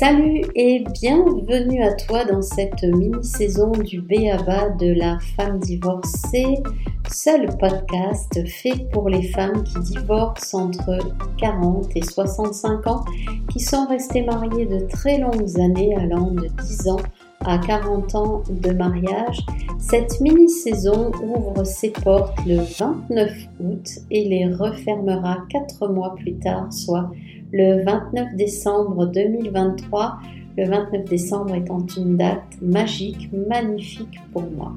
Salut et bienvenue à toi dans cette mini-saison du BABA de la femme divorcée, seul podcast fait pour les femmes qui divorcent entre 40 et 65 ans, qui sont restées mariées de très longues années allant de 10 ans à 40 ans de mariage. Cette mini-saison ouvre ses portes le 29 août et les refermera 4 mois plus tard, soit le 29 décembre 2023. Le 29 décembre étant une date magique, magnifique pour moi.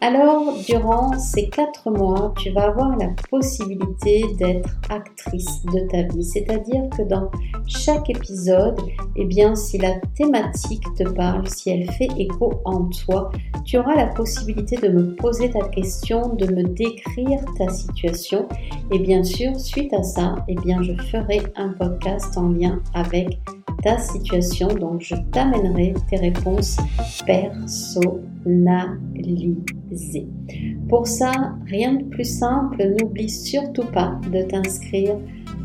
Alors, durant ces quatre mois, tu vas avoir la possibilité d'être actrice de ta vie. C'est-à-dire que dans chaque épisode, eh bien, si la thématique te parle, si elle fait écho en toi, tu auras la possibilité de me poser ta question, de me décrire ta situation. Et bien sûr, suite à ça, eh bien, je ferai un podcast en lien avec ta situation. Donc, je t'amènerai tes réponses personnalisées. Pour ça, rien de plus simple, n'oublie surtout pas de t'inscrire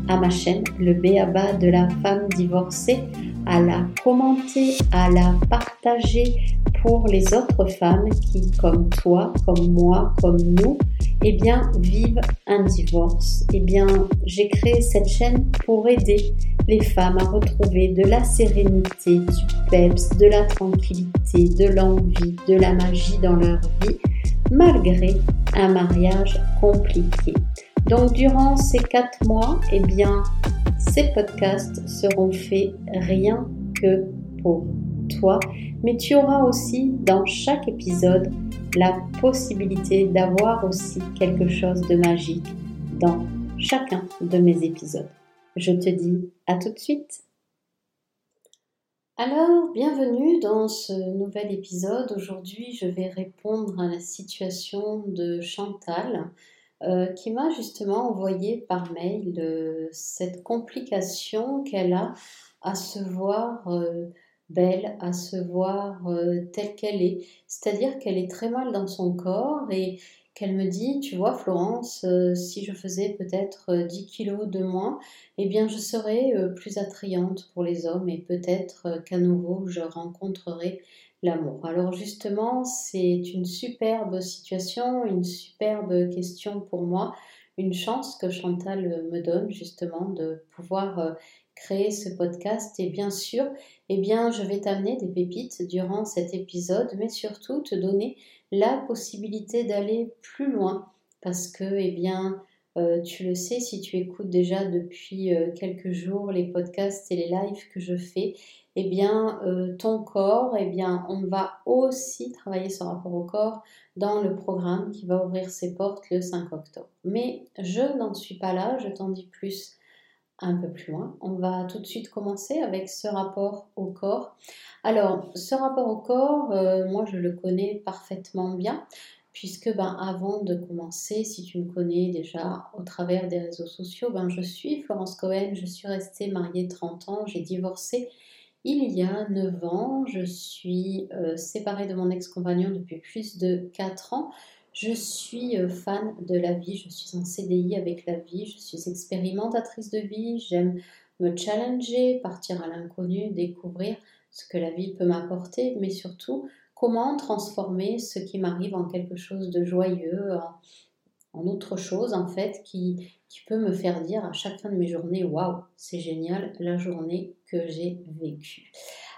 à ma chaîne, le BABA de la femme divorcée, à la commenter, à la partager pour les autres femmes qui, comme toi, comme moi, comme nous, eh bien, vivent un divorce. Eh bien, j'ai créé cette chaîne pour aider les femmes à retrouver de la sérénité, du peps, de la tranquillité, de l'envie, de la magie dans leur vie, malgré un mariage compliqué. Donc, durant ces quatre mois, eh bien, ces podcasts seront faits rien que pour toi, mais tu auras aussi dans chaque épisode la possibilité d'avoir aussi quelque chose de magique dans chacun de mes épisodes. Je te dis à tout de suite. Alors, bienvenue dans ce nouvel épisode. Aujourd'hui, je vais répondre à la situation de Chantal euh, qui m'a justement envoyé par mail euh, cette complication qu'elle a à se voir euh, belle, à se voir telle qu'elle est. C'est-à-dire qu'elle est très mal dans son corps et qu'elle me dit, tu vois Florence, euh, si je faisais peut-être 10 euh, kilos de moins, eh bien je serais plus attrayante pour les hommes et peut-être qu'à nouveau je rencontrerai l'amour. Alors justement, c'est une superbe situation, une superbe question pour moi, une chance que Chantal me donne justement de pouvoir créer ce podcast et bien sûr, eh bien, je vais t'amener des pépites durant cet épisode, mais surtout te donner la possibilité d'aller plus loin parce que, eh bien, euh, tu le sais si tu écoutes déjà depuis euh, quelques jours les podcasts et les lives que je fais, eh bien, euh, ton corps, eh bien, on va aussi travailler ce rapport au corps dans le programme qui va ouvrir ses portes le 5 octobre. Mais je n'en suis pas là, je t'en dis plus un peu plus loin. On va tout de suite commencer avec ce rapport au corps. Alors, ce rapport au corps, euh, moi je le connais parfaitement bien, puisque ben, avant de commencer, si tu me connais déjà au travers des réseaux sociaux, ben, je suis Florence Cohen, je suis restée mariée 30 ans, j'ai divorcé il y a 9 ans, je suis euh, séparée de mon ex-compagnon depuis plus de 4 ans. Je suis euh, fan de la vie, je suis en CDI avec la vie, je suis expérimentatrice de vie, j'aime me challenger, partir à l'inconnu, découvrir ce que la vie peut m'apporter, mais surtout comment transformer ce qui m'arrive en quelque chose de joyeux, en, autre chose en fait qui, qui peut me faire dire à chaque fin de mes journées, waouh, c'est génial la journée que j'ai vécue.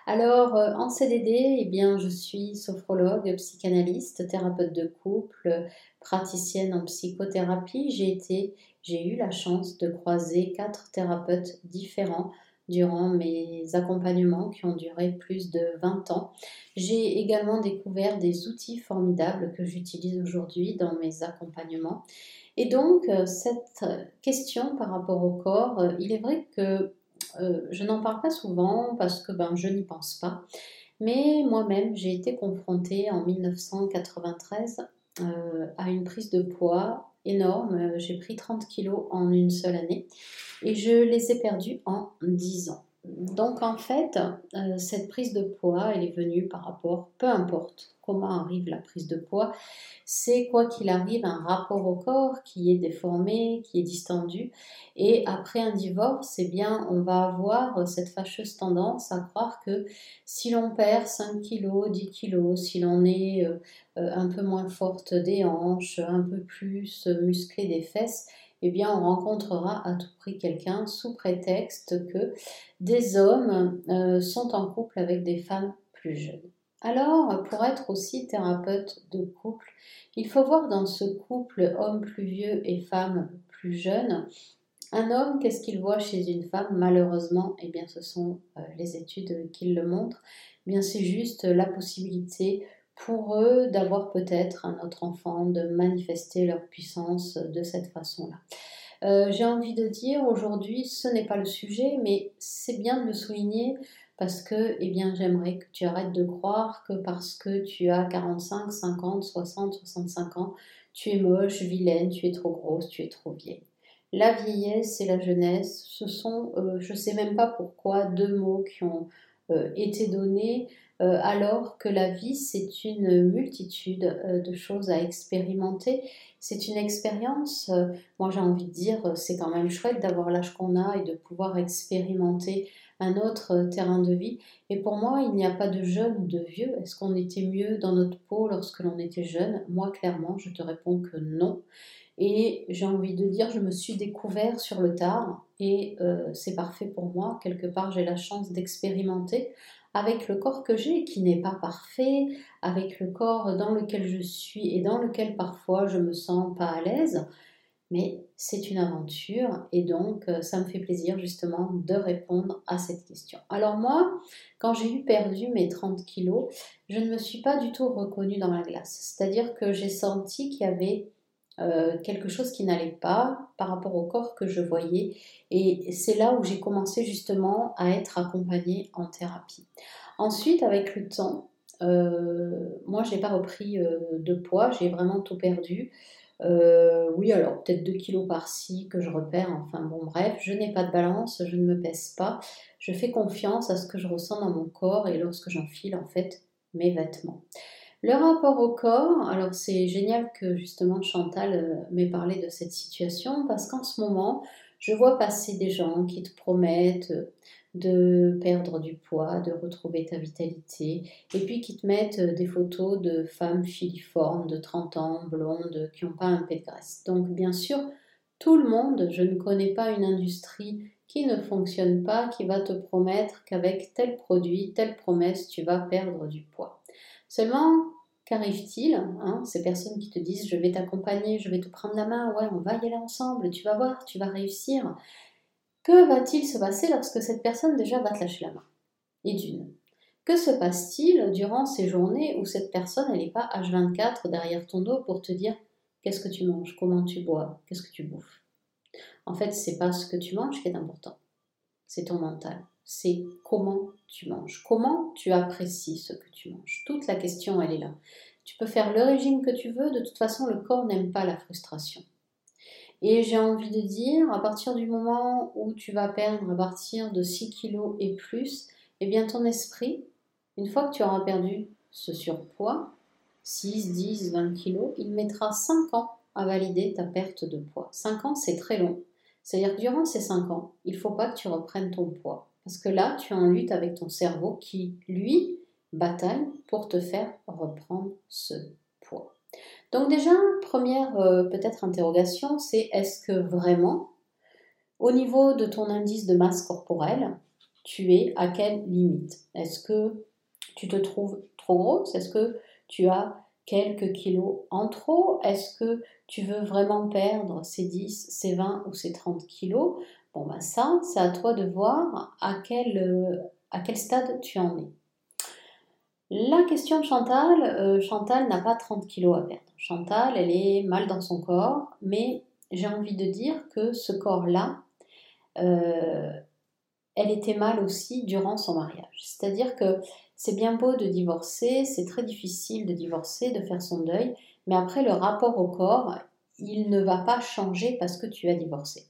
Alors, euh, en CDD, eh bien, je suis sophrologue, psychanalyste, thérapeute de couple, praticienne en psychothérapie. J'ai été, j'ai eu la chance de croiser quatre thérapeutes différents durant mes accompagnements qui ont duré plus de 20 ans. J'ai également découvert des outils formidables que j'utilise aujourd'hui dans mes accompagnements. Et donc, euh, cette question par rapport au corps, euh, il est vrai que euh, je n'en parle pas souvent parce que ben, je n'y pense pas. Mais moi-même, j'ai été confrontée en 1993 euh, à une prise de poids énorme. J'ai pris 30 kilos en une seule année et je les ai perdus en 10 ans. Donc en fait, euh, cette prise de poids, elle est venue par rapport, peu importe comment arrive la prise de poids, c'est quoi qu'il arrive un rapport au corps qui est déformé, qui est distendu. Et après un divorce, eh bien, on va avoir cette fâcheuse tendance à croire que si l'on perd 5 kilos, 10 kilos, si l'on est euh, euh, un peu moins forte des hanches, un peu plus musclé des fesses, eh bien, on rencontrera à tout prix quelqu'un sous prétexte que des hommes euh, sont en couple avec des femmes plus jeunes. Alors, pour être aussi thérapeute de couple, il faut voir dans ce couple homme plus vieux et femme plus jeune, un homme, qu'est-ce qu'il voit chez une femme? Malheureusement, eh bien, ce sont euh, les études qui le montrent. Eh bien, c'est juste la possibilité pour eux d'avoir peut-être un autre enfant, de manifester leur puissance de cette façon-là. Euh, j'ai envie de dire aujourd'hui, ce n'est pas le sujet, mais c'est bien de le souligner parce que, eh bien, j'aimerais que tu arrêtes de croire que parce que tu as 45, 50, 60, 65 ans, tu es moche, vilaine, tu es trop grosse, tu es trop vieille. La vieillesse et la jeunesse, ce sont, euh, je ne sais même pas pourquoi, deux mots qui ont euh, été donnés euh, alors que la vie, c'est une multitude euh, de choses à expérimenter. C'est une expérience, euh, moi j'ai envie de dire, c'est quand même chouette d'avoir l'âge qu'on a et de pouvoir expérimenter un autre terrain de vie. Et pour moi, il n'y a pas de jeune ou de vieux. Est-ce qu'on était mieux dans notre peau lorsque l'on était jeune? Moi, clairement, je te réponds que non. Et j'ai envie de dire, je me suis découvert sur le tard et c'est parfait pour moi. Quelque part, j'ai la chance d'expérimenter avec le corps que j'ai, qui n'est pas parfait, avec le corps dans lequel je suis et dans lequel parfois je me sens pas à l'aise. Mais c'est une aventure et donc euh, ça me fait plaisir justement de répondre à cette question. Alors moi, quand j'ai eu perdu mes 30 kilos, je ne me suis pas du tout reconnue dans la glace. C'est-à-dire que j'ai senti qu'il y avait euh, quelque chose qui n'allait pas par rapport au corps que je voyais. Et c'est là où j'ai commencé justement à être accompagnée en thérapie. Ensuite, avec le temps, euh, moi, j'ai pas repris euh, de poids, j'ai vraiment tout perdu. oui, alors peut-être 2 kilos par-ci que je repère, enfin bon, bref, je n'ai pas de balance, je ne me pèse pas, je fais confiance à ce que je ressens dans mon corps et lorsque j'enfile en fait mes vêtements. Le rapport au corps, alors c'est génial que justement Chantal euh, m'ait parlé de cette situation parce qu'en ce moment, je vois passer des gens qui te promettent de perdre du poids, de retrouver ta vitalité, et puis qui te mettent des photos de femmes filiformes de 30 ans, blondes, qui n'ont pas un peu de graisse. Donc bien sûr, tout le monde, je ne connais pas une industrie qui ne fonctionne pas, qui va te promettre qu'avec tel produit, telle promesse, tu vas perdre du poids. Seulement, qu'arrive-t-il hein, Ces personnes qui te disent je vais t'accompagner, je vais te prendre la main, ouais, on va y aller ensemble, tu vas voir, tu vas réussir. Que va-t-il se passer lorsque cette personne déjà va te lâcher la main? Et d'une. Que se passe-t-il durant ces journées où cette personne, n'est pas H24 derrière ton dos pour te dire qu'est-ce que tu manges, comment tu bois, qu'est-ce que tu bouffes? En fait, c'est pas ce que tu manges qui est important, c'est ton mental c'est comment tu manges, comment tu apprécies ce que tu manges. Toute la question, elle est là. Tu peux faire le régime que tu veux, de toute façon, le corps n'aime pas la frustration. Et j'ai envie de dire, à partir du moment où tu vas perdre à partir de 6 kilos et plus, eh bien ton esprit, une fois que tu auras perdu ce surpoids, 6, 10, 20 kilos, il mettra 5 ans à valider ta perte de poids. 5 ans, c'est très long. C'est-à-dire que durant ces 5 ans, il ne faut pas que tu reprennes ton poids. Parce que là, tu es en lutte avec ton cerveau qui, lui, bataille pour te faire reprendre ce poids. Donc déjà, première euh, peut-être interrogation, c'est est-ce que vraiment, au niveau de ton indice de masse corporelle, tu es à quelle limite? Est-ce que tu te trouves trop grosse? Est-ce que tu as quelques kilos en trop? Est-ce que tu veux vraiment perdre ces 10, ces 20 ou ces 30 kilos? Bon, ben ça, c'est à toi de voir à quel, euh, stade tu en es. La question de Chantal, euh, Chantal n'a pas 30 kilos à perdre. Chantal, elle est mal dans son corps, mais j'ai envie de dire que ce corps-là, euh, elle était mal aussi durant son mariage. C'est-à-dire que c'est bien beau de divorcer, c'est très difficile de divorcer, de faire son deuil, mais après le rapport au corps, il ne va pas changer parce que tu as divorcé.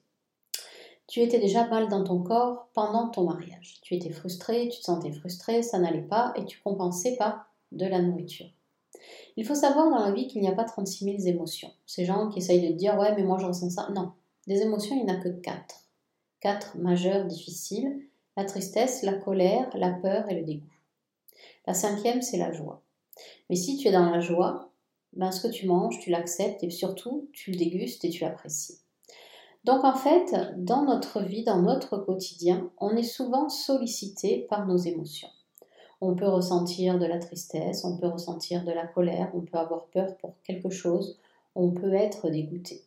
Tu étais déjà mal dans ton corps pendant ton mariage. Tu étais frustré, tu te sentais frustré, ça n'allait pas et tu compensais par de la nourriture. Il faut savoir dans la vie qu'il n'y a pas 36 000 émotions. Ces gens qui essayent de dire ouais mais moi je ressens ça. Non, des émotions il n'y en a que quatre. Quatre majeures difficiles. La tristesse, la colère, la peur et le dégoût. La cinquième c'est la joie. Mais si tu es dans la joie, ben ce que tu manges, tu l'acceptes et surtout tu le dégustes et tu l'apprécies. Donc en fait, dans notre vie, dans notre quotidien, on est souvent sollicité par nos émotions. On peut ressentir de la tristesse, on peut ressentir de la colère, on peut avoir peur pour quelque chose, on peut être dégoûté.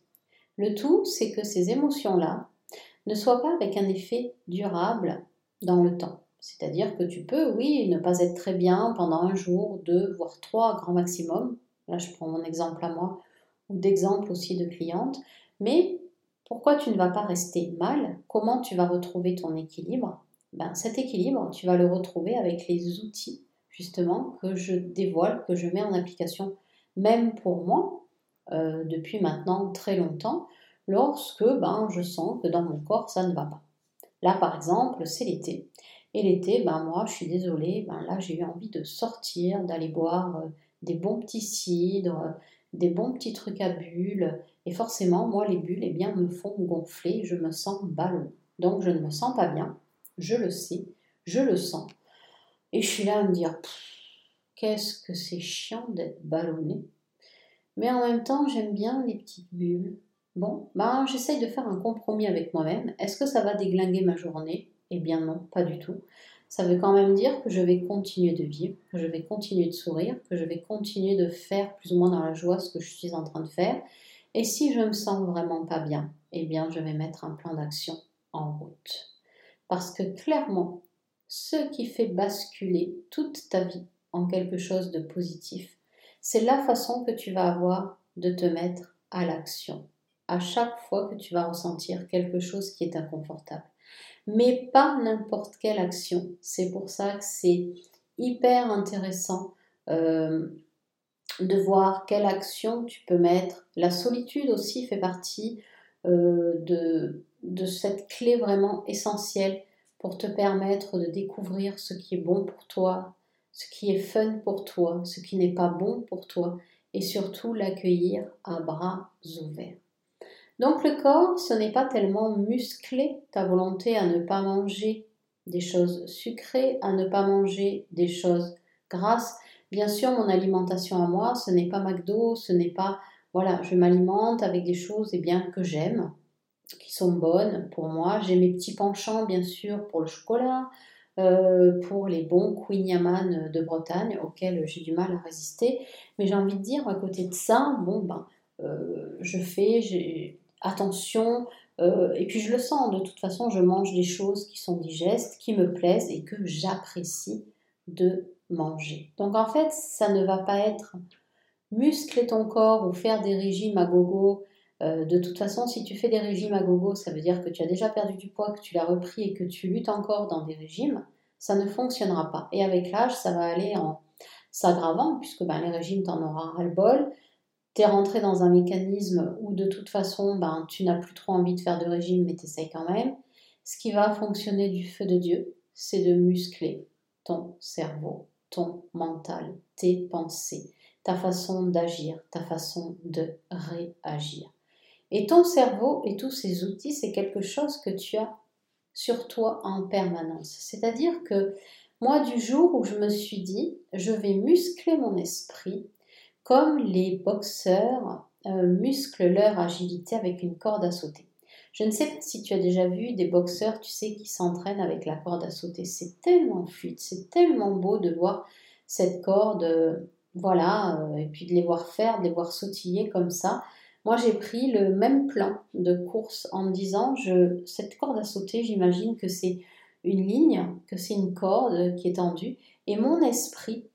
Le tout, c'est que ces émotions-là ne soient pas avec un effet durable dans le temps. C'est-à-dire que tu peux, oui, ne pas être très bien pendant un jour, deux, voire trois grand maximum. Là, je prends mon exemple à moi, ou d'exemple aussi de clientes. Mais pourquoi tu ne vas pas rester mal? Comment tu vas retrouver ton équilibre? Ben, Cet équilibre, tu vas le retrouver avec les outils justement que je dévoile, que je mets en application, même pour moi, euh, depuis maintenant très longtemps, lorsque ben, je sens que dans mon corps, ça ne va pas. Là, par exemple, c'est l'été. Et l'été, ben, moi, je suis désolée, ben, là, j'ai eu envie de sortir, d'aller boire euh, des bons petits cidres, des bons petits trucs à bulles. Et forcément, moi, les bulles, eh bien, me font gonfler, je me sens ballon. Donc, je ne me sens pas bien, je le sais, je le sens. Et je suis là à me dire, qu'est-ce que c'est chiant d'être ballonné. Mais en même temps, j'aime bien les petites bulles. Bon, ben, j'essaye de faire un compromis avec moi-même. Est-ce que ça va déglinguer ma journée? Eh bien non, pas du tout ça veut quand même dire que je vais continuer de vivre, que je vais continuer de sourire, que je vais continuer de faire plus ou moins dans la joie ce que je suis en train de faire. Et si je me sens vraiment pas bien, eh bien je vais mettre un plan d'action en route. Parce que clairement, ce qui fait basculer toute ta vie en quelque chose de positif, c'est la façon que tu vas avoir de te mettre à l'action à chaque fois que tu vas ressentir quelque chose qui est inconfortable mais pas n'importe quelle action. C'est pour ça que c'est hyper intéressant euh, de voir quelle action tu peux mettre. La solitude aussi fait partie euh, de, de cette clé vraiment essentielle pour te permettre de découvrir ce qui est bon pour toi, ce qui est fun pour toi, ce qui n'est pas bon pour toi, et surtout l'accueillir à bras ouverts. Donc le corps, ce n'est pas tellement musclé, ta volonté à ne pas manger des choses sucrées, à ne pas manger des choses grasses. Bien sûr, mon alimentation à moi, ce n'est pas McDo, ce n'est pas voilà, je m'alimente avec des choses eh bien que j'aime, qui sont bonnes pour moi. J'ai mes petits penchants bien sûr pour le chocolat, euh, pour les bons Queen Yaman de Bretagne auxquels j'ai du mal à résister. Mais j'ai envie de dire à côté de ça, bon ben euh, je fais, attention, euh, et puis je le sens, de toute façon, je mange des choses qui sont digestes, qui me plaisent et que j'apprécie de manger. Donc en fait, ça ne va pas être muscler ton corps ou faire des régimes à gogo. Euh, de toute façon, si tu fais des régimes à gogo, ça veut dire que tu as déjà perdu du poids, que tu l'as repris et que tu luttes encore dans des régimes. Ça ne fonctionnera pas. Et avec l'âge, ça va aller en s'aggravant, puisque ben, les régimes, tu en auras ras-le-bol tu es rentré dans un mécanisme où de toute façon, ben, tu n'as plus trop envie de faire de régime, mais tu essayes quand même. Ce qui va fonctionner du feu de Dieu, c'est de muscler ton cerveau, ton mental, tes pensées, ta façon d'agir, ta façon de réagir. Et ton cerveau et tous ces outils, c'est quelque chose que tu as sur toi en permanence. C'est-à-dire que moi, du jour où je me suis dit, je vais muscler mon esprit, comme les boxeurs euh, musclent leur agilité avec une corde à sauter. Je ne sais pas si tu as déjà vu des boxeurs, tu sais, qui s'entraînent avec la corde à sauter. C'est tellement fluide, c'est tellement beau de voir cette corde, euh, voilà, euh, et puis de les voir faire, de les voir sautiller comme ça. Moi, j'ai pris le même plan de course en me disant, je, cette corde à sauter, j'imagine que c'est une ligne, que c'est une corde qui est tendue, et mon esprit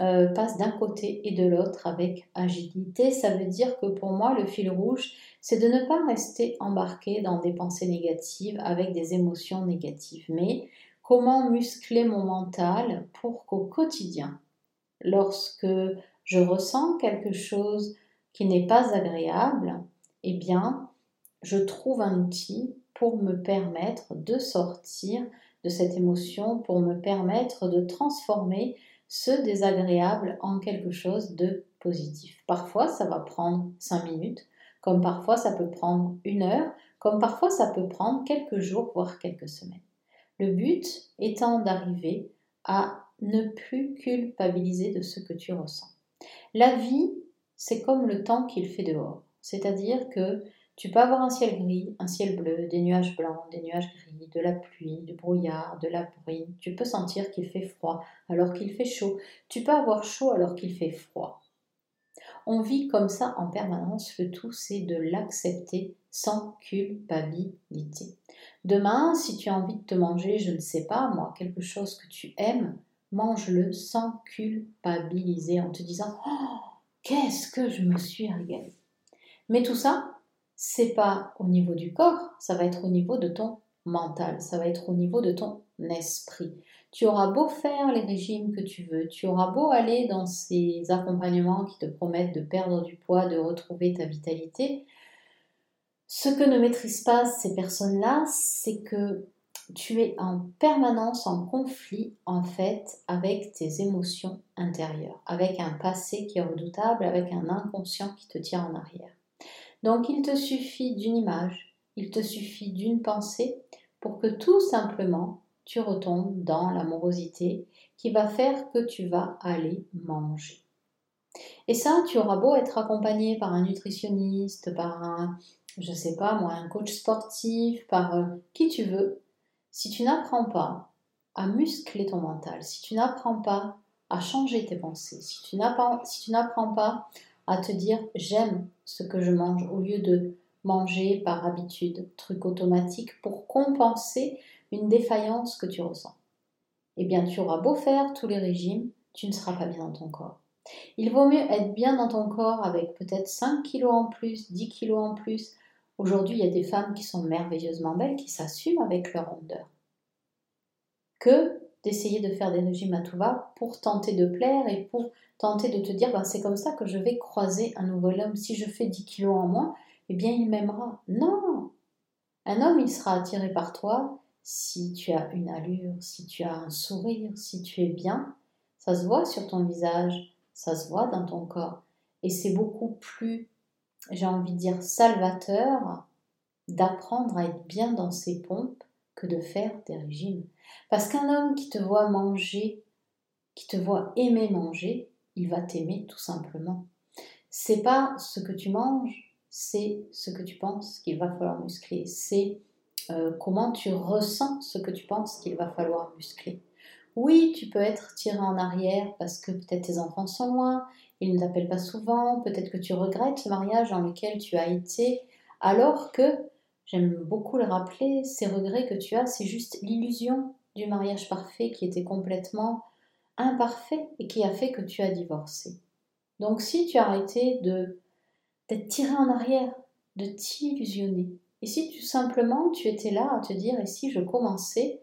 euh, passe d'un côté et de l'autre avec agilité. Ça veut dire que pour moi, le fil rouge, c'est de ne pas rester embarqué dans des pensées négatives avec des émotions négatives, mais comment muscler mon mental pour qu'au quotidien, lorsque je ressens quelque chose qui n'est pas agréable, eh bien, je trouve un outil pour me permettre de sortir de cette émotion, pour me permettre de transformer ce désagréable en quelque chose de positif. Parfois, ça va prendre cinq minutes, comme parfois ça peut prendre une heure, comme parfois ça peut prendre quelques jours, voire quelques semaines. Le but étant d'arriver à ne plus culpabiliser de ce que tu ressens. La vie, c'est comme le temps qu'il fait dehors. C'est-à-dire que tu peux avoir un ciel gris, un ciel bleu, des nuages blancs, des nuages gris, de la pluie, du brouillard, de la bruine. Tu peux sentir qu'il fait froid alors qu'il fait chaud. Tu peux avoir chaud alors qu'il fait froid. On vit comme ça en permanence. Le tout, c'est de l'accepter sans culpabilité. Demain, si tu as envie de te manger, je ne sais pas, moi, quelque chose que tu aimes, mange-le sans culpabiliser en te disant Oh, qu'est-ce que je me suis régalée. Mais tout ça, c'est pas au niveau du corps, ça va être au niveau de ton mental, ça va être au niveau de ton esprit. Tu auras beau faire les régimes que tu veux, tu auras beau aller dans ces accompagnements qui te promettent de perdre du poids, de retrouver ta vitalité, ce que ne maîtrisent pas ces personnes-là, c'est que tu es en permanence en conflit en fait avec tes émotions intérieures, avec un passé qui est redoutable, avec un inconscient qui te tient en arrière. Donc il te suffit d'une image, il te suffit d'une pensée pour que tout simplement tu retombes dans l'amorosité qui va faire que tu vas aller manger. Et ça, tu auras beau être accompagné par un nutritionniste, par un, je sais pas moi, un coach sportif, par euh, qui tu veux, si tu n'apprends pas à muscler ton mental, si tu n'apprends pas à changer tes pensées, si tu n'apprends pas à te dire j'aime ce que je mange au lieu de manger par habitude, truc automatique pour compenser une défaillance que tu ressens. Eh bien, tu auras beau faire tous les régimes, tu ne seras pas bien dans ton corps. Il vaut mieux être bien dans ton corps avec peut-être 5 kilos en plus, 10 kilos en plus. Aujourd'hui, il y a des femmes qui sont merveilleusement belles, qui s'assument avec leur rondeur. Que d'essayer de faire des régimes à tout va pour tenter de plaire et pour tenter de te dire ben, c'est comme ça que je vais croiser un nouvel homme. Si je fais 10 kilos en moins, eh bien il m'aimera. Non Un homme, il sera attiré par toi si tu as une allure, si tu as un sourire, si tu es bien. Ça se voit sur ton visage, ça se voit dans ton corps. Et c'est beaucoup plus, j'ai envie de dire, salvateur d'apprendre à être bien dans ses pompes que de faire des régimes. Parce qu'un homme qui te voit manger, qui te voit aimer manger, il va t'aimer tout simplement. C'est pas ce que tu manges, c'est ce que tu penses qu'il va falloir muscler. C'est euh, comment tu ressens ce que tu penses qu'il va falloir muscler. Oui, tu peux être tiré en arrière parce que peut-être tes enfants sont loin, ils ne t'appellent pas souvent, peut-être que tu regrettes le mariage dans lequel tu as été, alors que, j'aime beaucoup le rappeler, ces regrets que tu as, c'est juste l'illusion du mariage parfait qui était complètement imparfait et qui a fait que tu as divorcé. Donc si tu arrêté de d'être tiré en arrière, de t'illusionner, et si tout simplement tu étais là à te dire et si je commençais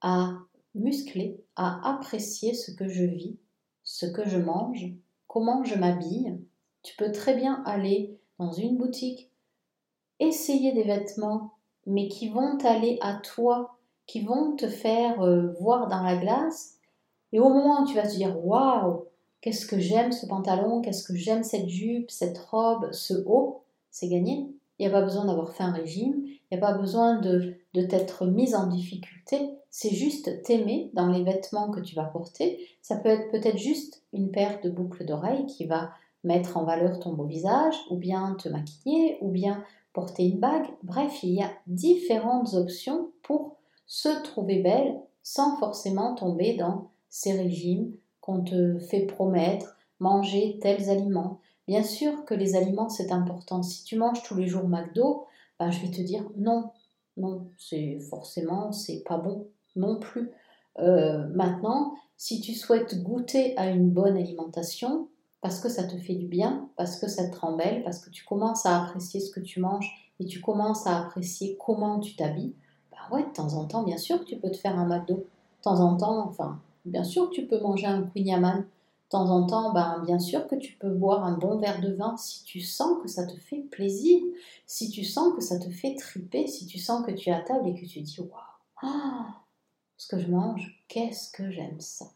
à muscler, à apprécier ce que je vis, ce que je mange, comment je m'habille, tu peux très bien aller dans une boutique, essayer des vêtements, mais qui vont aller à toi, qui vont te faire euh, voir dans la glace et au moment où tu vas te dire waouh, qu'est-ce que j'aime ce pantalon, qu'est-ce que j'aime cette jupe, cette robe, ce haut, c'est gagné. Il n'y a pas besoin d'avoir fait un régime, il n'y a pas besoin de, de t'être mise en difficulté, c'est juste t'aimer dans les vêtements que tu vas porter. Ça peut être peut-être juste une paire de boucles d'oreilles qui va mettre en valeur ton beau visage, ou bien te maquiller, ou bien porter une bague. Bref, il y a différentes options pour se trouver belle sans forcément tomber dans ces régimes qu'on te fait promettre, manger tels aliments. Bien sûr que les aliments, c'est important. Si tu manges tous les jours McDo, ben, je vais te dire non, non, c'est forcément, c'est pas bon non plus. Euh, maintenant, si tu souhaites goûter à une bonne alimentation, parce que ça te fait du bien, parce que ça te rend belle, parce que tu commences à apprécier ce que tu manges et tu commences à apprécier comment tu t'habilles, ben ouais, de temps en temps, bien sûr que tu peux te faire un McDo. De temps en temps, enfin, Bien sûr, tu peux manger un Queen de temps en temps, ben, bien sûr que tu peux boire un bon verre de vin si tu sens que ça te fait plaisir, si tu sens que ça te fait triper, si tu sens que tu es à table et que tu dis waouh, ah, ce que je mange, qu'est-ce que j'aime ça.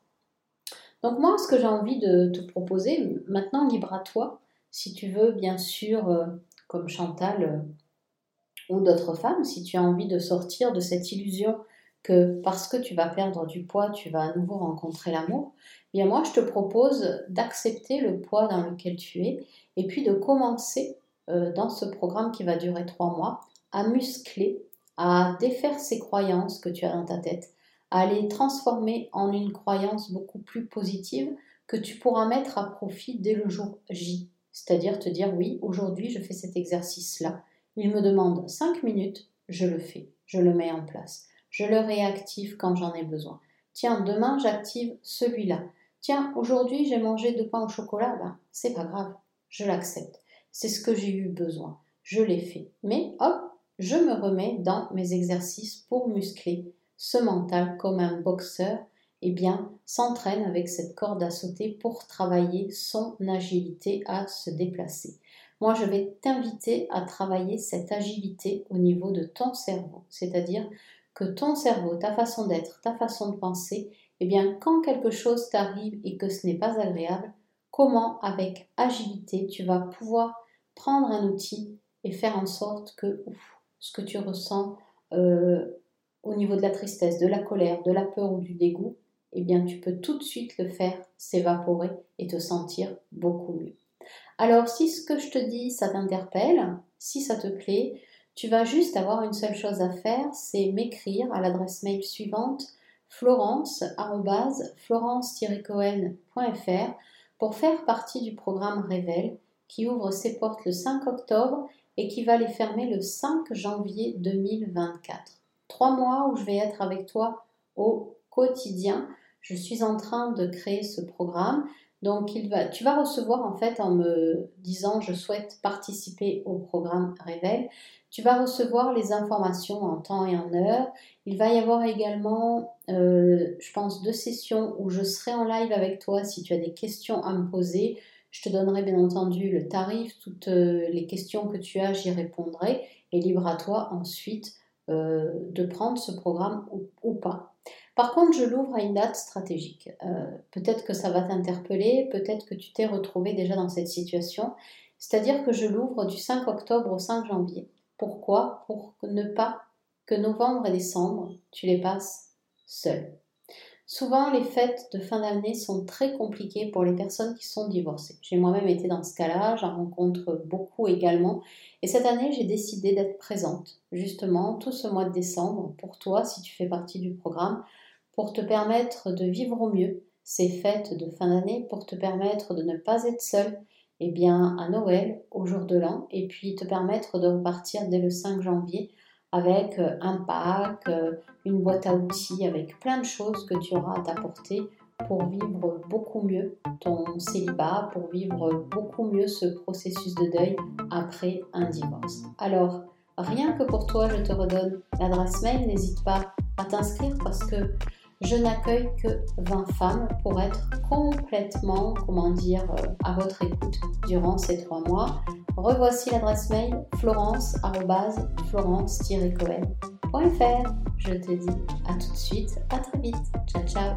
Donc moi, ce que j'ai envie de te proposer, maintenant libre à toi, si tu veux, bien sûr, euh, comme Chantal euh, ou d'autres femmes, si tu as envie de sortir de cette illusion que parce que tu vas perdre du poids, tu vas à nouveau rencontrer l'amour, eh bien moi je te propose d'accepter le poids dans lequel tu es et puis de commencer euh, dans ce programme qui va durer trois mois à muscler, à défaire ces croyances que tu as dans ta tête, à les transformer en une croyance beaucoup plus positive que tu pourras mettre à profit dès le jour J. C'est-à-dire te dire oui, aujourd'hui je fais cet exercice-là. Il me demande 5 minutes, je le fais, je le mets en place. Je le réactive quand j'en ai besoin. Tiens, demain j'active celui-là. Tiens, aujourd'hui j'ai mangé deux pains au chocolat, ben, c'est pas grave, je l'accepte. C'est ce que j'ai eu besoin. Je l'ai fait. Mais hop, je me remets dans mes exercices pour muscler ce mental comme un boxeur eh bien, s'entraîne avec cette corde à sauter pour travailler son agilité à se déplacer. Moi, je vais t'inviter à travailler cette agilité au niveau de ton cerveau, c'est-à-dire que ton cerveau, ta façon d'être, ta façon de penser, eh bien, quand quelque chose t'arrive et que ce n'est pas agréable, comment, avec agilité, tu vas pouvoir prendre un outil et faire en sorte que ce que tu ressens euh, au niveau de la tristesse, de la colère, de la peur ou du dégoût, eh bien tu peux tout de suite le faire s'évaporer et te sentir beaucoup mieux. Alors si ce que je te dis, ça t'interpelle, si ça te plaît, tu vas juste avoir une seule chose à faire, c'est m'écrire à l'adresse mail suivante florence-florence-cohen.fr pour faire partie du programme Révèle qui ouvre ses portes le 5 octobre et qui va les fermer le 5 janvier 2024. Trois mois où je vais être avec toi au quotidien. Je suis en train de créer ce programme. Donc tu vas recevoir en fait en me disant je souhaite participer au programme Révèle, tu vas recevoir les informations en temps et en heure. Il va y avoir également, euh, je pense, deux sessions où je serai en live avec toi si tu as des questions à me poser. Je te donnerai bien entendu le tarif, toutes euh, les questions que tu as, j'y répondrai et libre à toi ensuite euh, de prendre ce programme ou, pas. Par contre, je l'ouvre à une date stratégique. Euh, peut-être que ça va t'interpeller, peut-être que tu t'es retrouvé déjà dans cette situation. C'est-à-dire que je l'ouvre du 5 octobre au 5 janvier. Pourquoi? Pour ne pas que novembre et décembre, tu les passes seul. Souvent, les fêtes de fin d'année sont très compliquées pour les personnes qui sont divorcées. J'ai moi-même été dans ce cas-là, j'en rencontre beaucoup également. Et cette année, j'ai décidé d'être présente, justement, tout ce mois de décembre, pour toi, si tu fais partie du programme, pour te permettre de vivre au mieux ces fêtes de fin d'année, pour te permettre de ne pas être seule, eh bien, à Noël, au jour de l'an, et puis te permettre de repartir dès le 5 janvier avec euh, un pack, euh, une boîte à outils, avec plein de choses que tu auras à t'apporter pour vivre beaucoup mieux ton célibat, pour vivre beaucoup mieux ce processus de deuil après un divorce. Alors, rien que pour toi, je te redonne l'adresse mail, n'hésite pas à t'inscrire parce que je n'accueille que 20 femmes pour être complètement, comment dire, euh, à votre écoute durant ces trois mois. Revoici l'adresse mail florence-florence-cohen.fr. Je te dis à tout de suite, à très vite. Ciao ciao